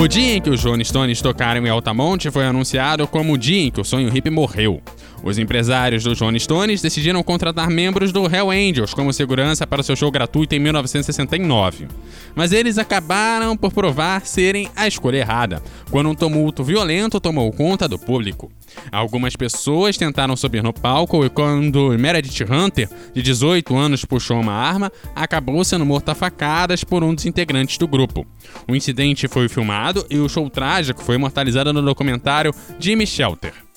O dia em que os Rolling Stones tocaram em Altamonte foi anunciado como o dia em que o sonho hippie morreu. Os empresários dos Rolling Stones decidiram contratar membros do Hell Angels como segurança para seu show gratuito em 1969. Mas eles acabaram por provar serem a escolha errada, quando um tumulto violento tomou conta do público. Algumas pessoas tentaram subir no palco e quando Meredith Hunter, de 18 anos, puxou uma arma, acabou sendo morta a facadas por um dos integrantes do grupo. O incidente foi filmado e o show trágico foi imortalizado no documentário Jimmy Shelter.